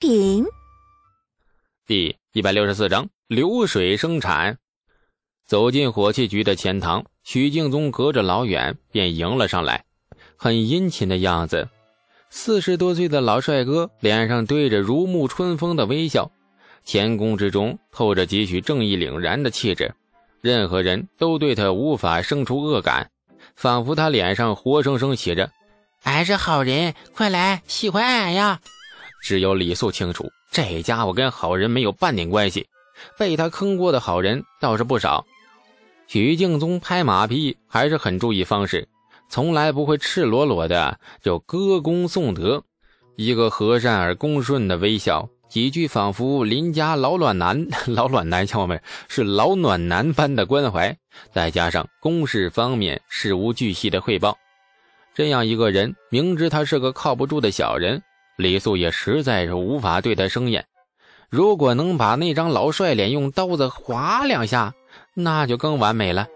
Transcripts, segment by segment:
顶。第一百六十四章流水生产。走进火器局的前堂，许敬宗隔着老远便迎了上来，很殷勤的样子。四十多岁的老帅哥脸上堆着如沐春风的微笑，前宫之中透着几许正义凛然的气质，任何人都对他无法生出恶感，仿佛他脸上活生生写着“俺是好人，快来喜欢俺呀”。只有李素清楚，这家伙跟好人没有半点关系，被他坑过的好人倒是不少。许敬宗拍马屁还是很注意方式。从来不会赤裸裸的就歌功颂德，一个和善而恭顺的微笑，几句仿佛邻家老暖男、老暖男，像我们是老暖男般的关怀，再加上公事方面事无巨细的汇报，这样一个人，明知他是个靠不住的小人，李素也实在是无法对他生厌。如果能把那张老帅脸用刀子划两下，那就更完美了。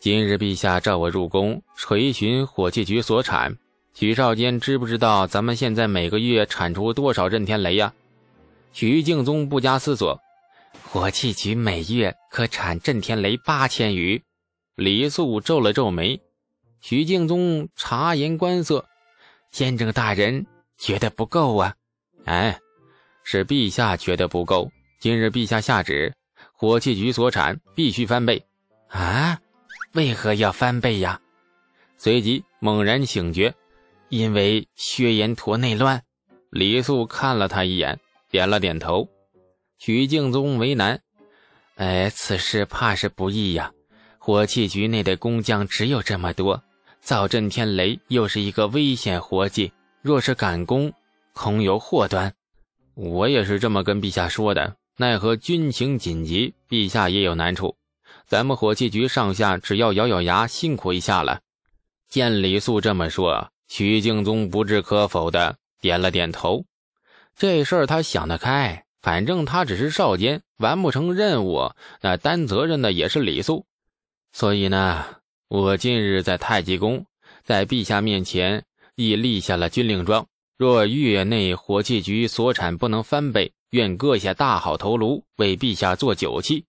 今日陛下召我入宫垂询火器局所产，许少监知不知道咱们现在每个月产出多少震天雷呀？许敬宗不加思索，火器局每月可产震天雷八千余。李素皱了皱眉，许敬宗察言观色，监正大人觉得不够啊？哎，是陛下觉得不够。今日陛下下旨，火器局所产必须翻倍。啊？为何要翻倍呀？随即猛然醒觉，因为薛延陀内乱。李素看了他一眼，点了点头。许敬宗为难：“哎，此事怕是不易呀。火器局内的工匠只有这么多，造震天雷又是一个危险活计，若是赶工，恐有祸端。我也是这么跟陛下说的，奈何军情紧急，陛下也有难处。”咱们火器局上下只要咬咬牙，辛苦一下了。见李素这么说，徐敬宗不置可否的点了点头。这事儿他想得开，反正他只是少监，完不成任务，那担责任的也是李素。所以呢，我近日在太极宫，在陛下面前已立下了军令状：若月内火器局所产不能翻倍，愿割下大好头颅为陛下做酒器。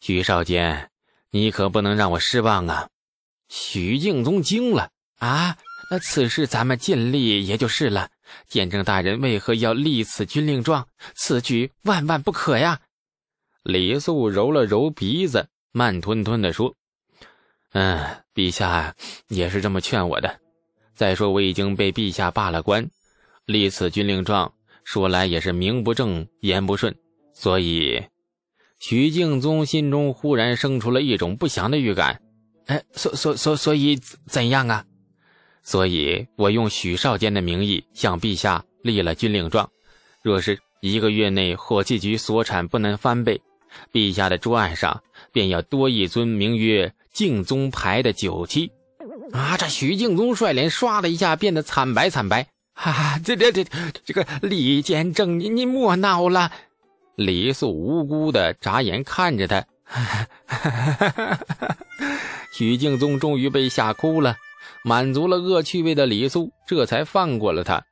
许少监，你可不能让我失望啊！许敬宗惊了啊！那此事咱们尽力也就是了。见证大人为何要立此军令状？此举万万不可呀！李素揉了揉鼻子，慢吞吞地说：“嗯，陛下也是这么劝我的。再说我已经被陛下罢了官，立此军令状，说来也是名不正言不顺，所以……”徐敬宗心中忽然生出了一种不祥的预感，哎，所所所所以怎样啊？所以我用许少监的名义向陛下立了军令状，若是一个月内火器局所产不能翻倍，陛下的桌案上便要多一尊名曰敬宗牌的酒器。啊！这许敬宗帅脸唰的一下变得惨白惨白，哈哈，这这这这个李监正，您您莫闹了。李素无辜的眨眼看着他，许敬宗终于被吓哭了。满足了恶趣味的李素这才放过了他。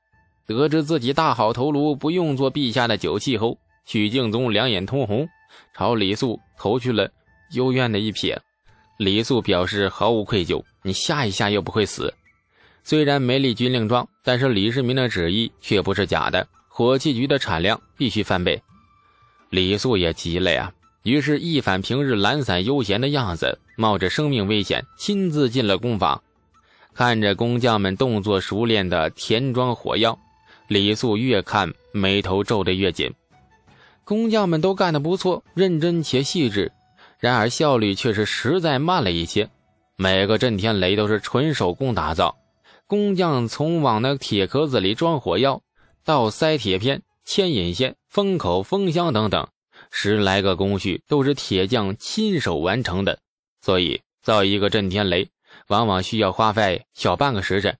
得知自己大好头颅不用做陛下的酒器后，许敬宗两眼通红，朝李素投去了幽怨的一瞥。李素表示毫无愧疚：“你吓一吓又不会死。”虽然没立军令状，但是李世民的旨意却不是假的，火器局的产量必须翻倍。李素也急了呀，于是，一反平日懒散悠闲的样子，冒着生命危险，亲自进了工坊。看着工匠们动作熟练的填装火药，李素越看眉头皱得越紧。工匠们都干得不错，认真且细致，然而效率却是实在慢了一些。每个震天雷都是纯手工打造，工匠从往那铁壳子里装火药，到塞铁片。牵引线、封口、封箱等等，十来个工序都是铁匠亲手完成的，所以造一个震天雷往往需要花费小半个时辰。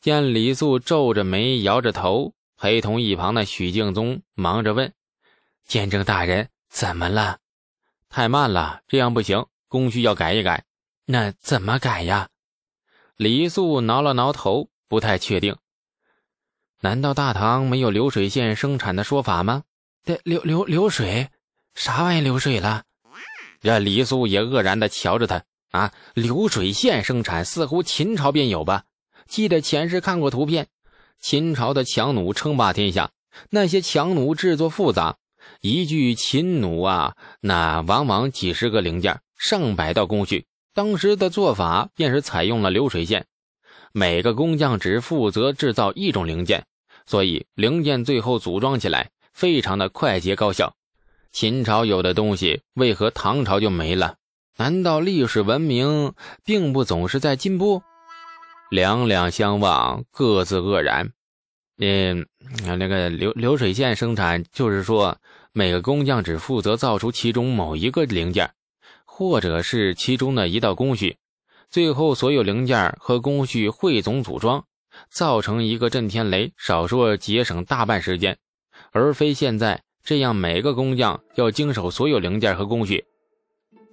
见李素皱着眉、摇着头，陪同一旁的许敬宗忙着问：“见证大人，怎么了？太慢了，这样不行，工序要改一改。那怎么改呀？”李素挠了挠头，不太确定。难道大唐没有流水线生产的说法吗？这，流流流水，啥玩意流水了？这李素也愕然的瞧着他啊，流水线生产似乎秦朝便有吧？记得前世看过图片，秦朝的强弩称霸天下，那些强弩制作复杂，一具秦弩啊，那往往几十个零件，上百道工序。当时的做法便是采用了流水线，每个工匠只负责制造一种零件，所以零件最后组装起来非常的快捷高效。秦朝有的东西，为何唐朝就没了？难道历史文明并不总是在进步？两两相望，各自愕然。嗯，那个流流水线生产，就是说每个工匠只负责造出其中某一个零件，或者是其中的一道工序，最后所有零件和工序汇总组装，造成一个震天雷，少说节省大半时间，而非现在。这样，每个工匠要经手所有零件和工序。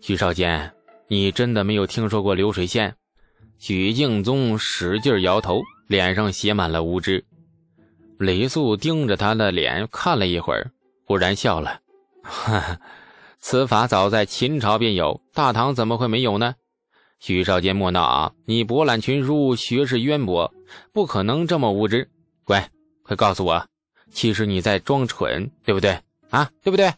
许少坚，你真的没有听说过流水线？许敬宗使劲摇头，脸上写满了无知。李素盯着他的脸看了一会儿，忽然笑了：“ 哈哈，此法早在秦朝便有，大唐怎么会没有呢？”许少坚莫闹啊！你博览群书，学识渊博，不可能这么无知。乖，快告诉我。其实你在装蠢，对不对啊？对不对？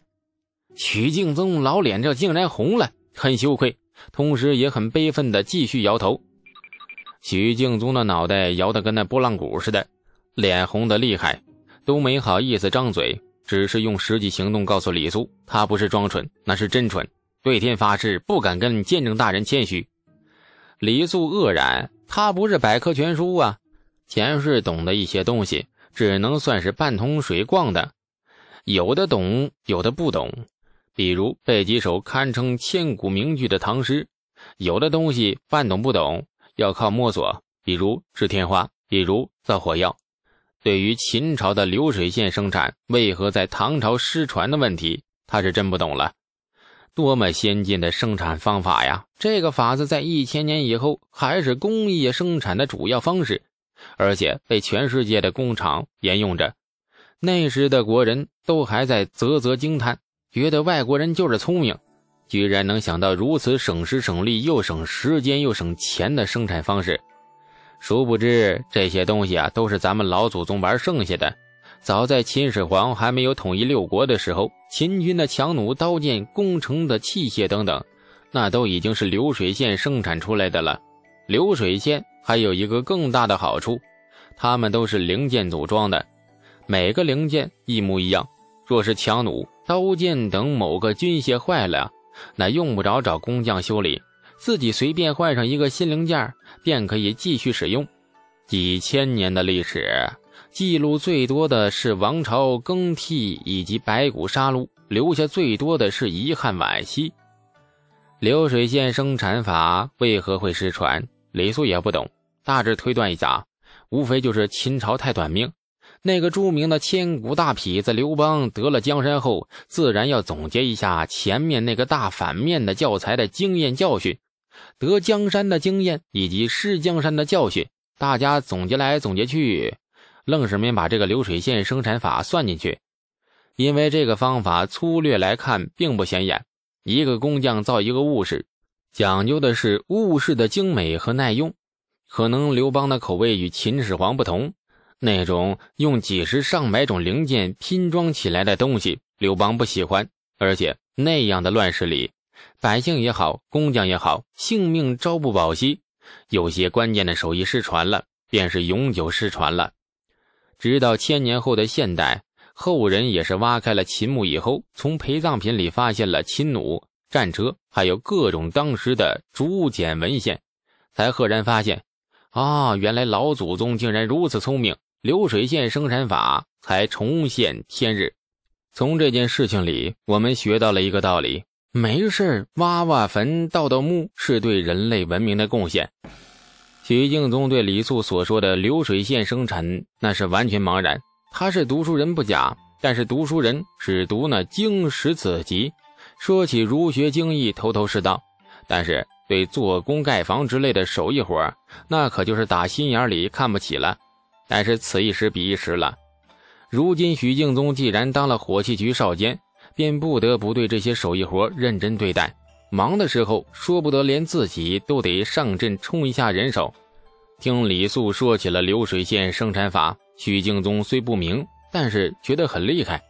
许敬宗老脸这竟然红了，很羞愧，同时也很悲愤的继续摇头。许敬宗的脑袋摇得跟那拨浪鼓似的，脸红的厉害，都没好意思张嘴，只是用实际行动告诉李素，他不是装蠢，那是真蠢，对天发誓不敢跟见证大人谦虚。李素愕然，他不是百科全书啊，前世懂得一些东西。只能算是半桶水逛的，有的懂，有的不懂。比如背几首堪称千古名句的唐诗，有的东西半懂不懂，要靠摸索。比如治天花，比如造火药。对于秦朝的流水线生产为何在唐朝失传的问题，他是真不懂了。多么先进的生产方法呀！这个法子在一千年以后还是工业生产的主要方式。而且被全世界的工厂沿用着，那时的国人都还在啧啧惊叹，觉得外国人就是聪明，居然能想到如此省时省力又省时间又省钱的生产方式。殊不知这些东西啊，都是咱们老祖宗玩剩下的。早在秦始皇还没有统一六国的时候，秦军的强弩、刀剑、工程的器械等等，那都已经是流水线生产出来的了。流水线。还有一个更大的好处，它们都是零件组装的，每个零件一模一样。若是强弩、刀剑等某个军械坏了，那用不着找工匠修理，自己随便换上一个新零件，便可以继续使用。几千年的历史记录最多的是王朝更替以及白骨杀戮，留下最多的是遗憾惋惜。流水线生产法为何会失传？李素也不懂，大致推断一下，无非就是秦朝太短命。那个著名的千古大痞子刘邦得了江山后，自然要总结一下前面那个大反面的教材的经验教训，得江山的经验以及失江山的教训，大家总结来总结去，愣是没把这个流水线生产法算进去。因为这个方法粗略来看并不显眼，一个工匠造一个物事。讲究的是物事的精美和耐用，可能刘邦的口味与秦始皇不同，那种用几十上百种零件拼装起来的东西，刘邦不喜欢。而且那样的乱世里，百姓也好，工匠也好，性命朝不保夕，有些关键的手艺失传了，便是永久失传了。直到千年后的现代，后人也是挖开了秦墓以后，从陪葬品里发现了秦弩。战车还有各种当时的竹简文献，才赫然发现，啊，原来老祖宗竟然如此聪明，流水线生产法才重现天日。从这件事情里，我们学到了一个道理：没事挖挖坟、盗盗墓是对人类文明的贡献。许敬宗对李素所说的流水线生产那是完全茫然。他是读书人不假，但是读书人只读那经史子集。说起儒学经义，头头是道，但是对做工盖房之类的手艺活，那可就是打心眼里看不起了。但是此一时彼一时了。如今许敬宗既然当了火器局少监，便不得不对这些手艺活认真对待。忙的时候，说不得连自己都得上阵冲一下人手。听李素说起了流水线生产法，许敬宗虽不明，但是觉得很厉害。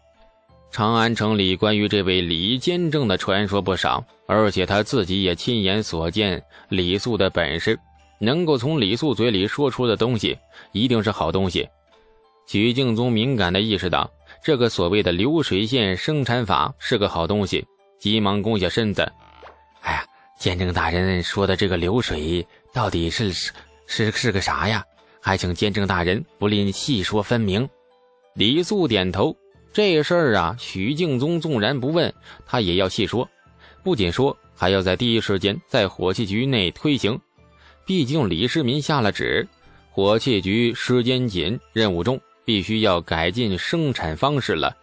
长安城里关于这位李监正的传说不少，而且他自己也亲眼所见李素的本事，能够从李素嘴里说出的东西一定是好东西。许敬宗敏感地意识到，这个所谓的流水线生产法是个好东西，急忙弓下身子：“哎呀，监正大人说的这个流水到底是是是个啥呀？还请监正大人不吝细说分明。”李素点头：“这事儿啊，许敬宗纵然不问，他也要细说。不仅说，还要在第一时间在火器局内推行。毕竟李世民下了旨，火器局时间紧，任务重。”必须要改进生产方式了。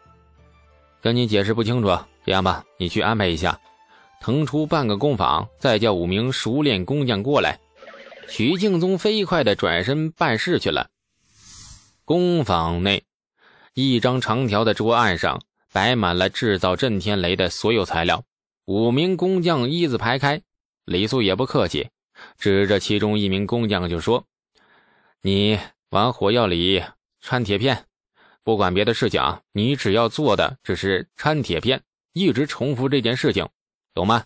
跟你解释不清楚，这样吧，你去安排一下，腾出半个工坊，再叫五名熟练工匠过来。许敬宗飞快地转身办事去了。工坊内，一张长条的桌案上摆满了制造震天雷的所有材料。五名工匠一字排开，李素也不客气，指着其中一名工匠就说：“你往火药里。”掺铁片，不管别的事情啊，你只要做的只是掺铁片，一直重复这件事情，懂吗？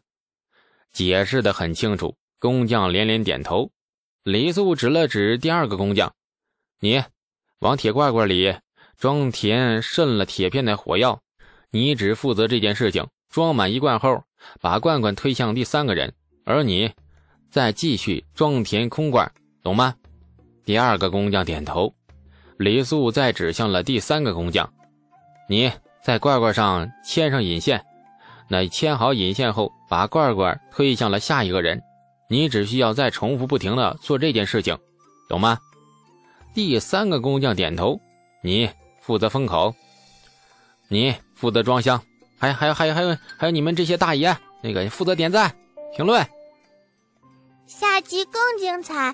解释的很清楚。工匠连连点头。李素指了指第二个工匠：“你往铁罐罐里装填渗了铁片的火药，你只负责这件事情。装满一罐后，把罐罐推向第三个人，而你再继续装填空罐，懂吗？”第二个工匠点头。李素再指向了第三个工匠：“你在罐罐上牵上引线，那牵好引线后，把罐罐推向了下一个人。你只需要再重复不停的做这件事情，懂吗？”第三个工匠点头：“你负责封口，你负责装箱，还还还有还有还有你们这些大爷，那个负责点赞、评论。”下集更精彩。